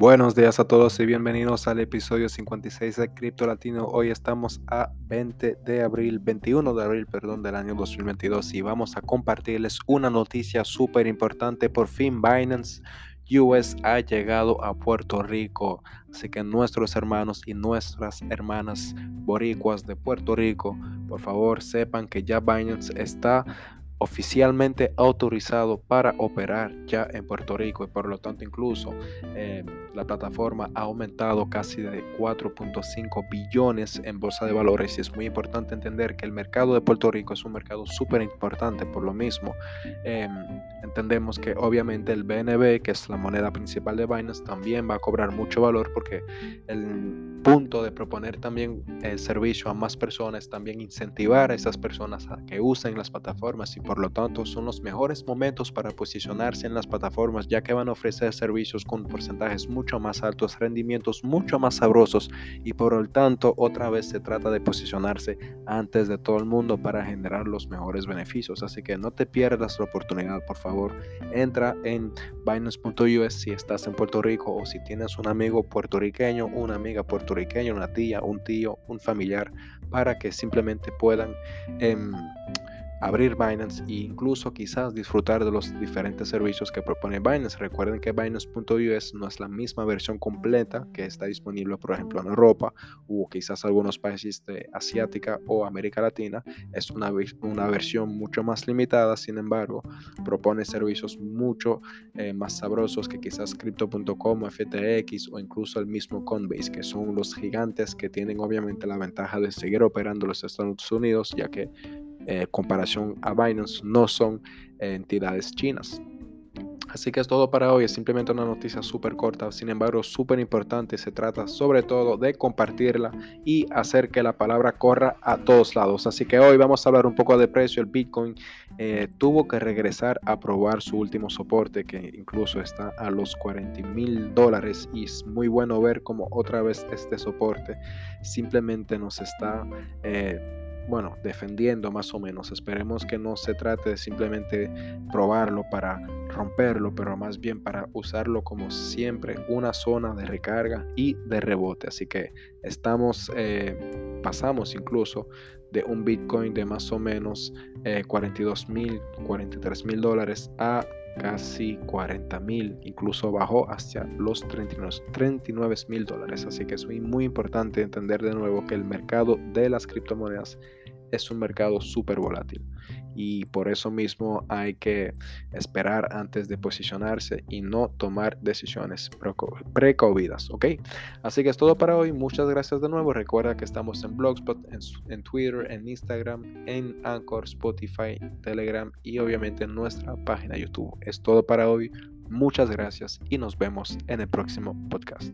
Buenos días a todos y bienvenidos al episodio 56 de Cripto Latino. Hoy estamos a 20 de abril, 21 de abril, perdón, del año 2022 y vamos a compartirles una noticia súper importante. Por fin Binance US ha llegado a Puerto Rico. Así que nuestros hermanos y nuestras hermanas boricuas de Puerto Rico, por favor sepan que ya Binance está oficialmente autorizado para operar ya en Puerto Rico y por lo tanto incluso eh, la plataforma ha aumentado casi de 4.5 billones en bolsa de valores. Y es muy importante entender que el mercado de Puerto Rico es un mercado súper importante por lo mismo em, entendemos que obviamente el BNB que es la moneda principal de Binance también va a cobrar mucho valor porque el punto de proponer también el servicio a más personas también incentivar a esas personas a que usen las plataformas y por lo tanto son los mejores momentos para posicionarse en las plataformas ya que van a ofrecer servicios con porcentajes mucho más altos, rendimientos mucho más sabrosos y por lo tanto otra vez se trata de posicionarse antes de todo el mundo para generar los mejores beneficios. Así que no te pierdas la oportunidad, por favor, entra en Binance.us si estás en Puerto Rico o si tienes un amigo puertorriqueño, una amiga puertorriqueña, una tía, un tío, un familiar, para que simplemente puedan... Em, abrir Binance e incluso quizás disfrutar de los diferentes servicios que propone Binance. Recuerden que Binance.us no es la misma versión completa que está disponible, por ejemplo, en Europa o quizás algunos países de Asiática o América Latina. Es una, una versión mucho más limitada, sin embargo, propone servicios mucho eh, más sabrosos que quizás Crypto.com, FTX o incluso el mismo Coinbase, que son los gigantes que tienen obviamente la ventaja de seguir operando los Estados Unidos, ya que eh, comparación a Binance, no son entidades chinas. Así que es todo para hoy, es simplemente una noticia súper corta, sin embargo súper importante, se trata sobre todo de compartirla y hacer que la palabra corra a todos lados. Así que hoy vamos a hablar un poco de precio, el Bitcoin eh, tuvo que regresar a probar su último soporte que incluso está a los 40 mil dólares y es muy bueno ver cómo otra vez este soporte simplemente nos está... Eh, bueno, defendiendo más o menos. Esperemos que no se trate de simplemente probarlo para romperlo, pero más bien para usarlo como siempre una zona de recarga y de rebote. Así que estamos, eh, pasamos incluso de un Bitcoin de más o menos 42 eh, mil, 43 mil dólares a casi 40 mil, incluso bajó hacia los 39 mil dólares. Así que es muy, muy importante entender de nuevo que el mercado de las criptomonedas es un mercado súper volátil y por eso mismo hay que esperar antes de posicionarse y no tomar decisiones precavidas, ¿ok? Así que es todo para hoy, muchas gracias de nuevo, recuerda que estamos en Blogspot, en, Twitter, en Instagram, en Anchor, Spotify, Telegram y obviamente en nuestra página YouTube. Es todo para hoy, muchas gracias y nos vemos en el próximo podcast.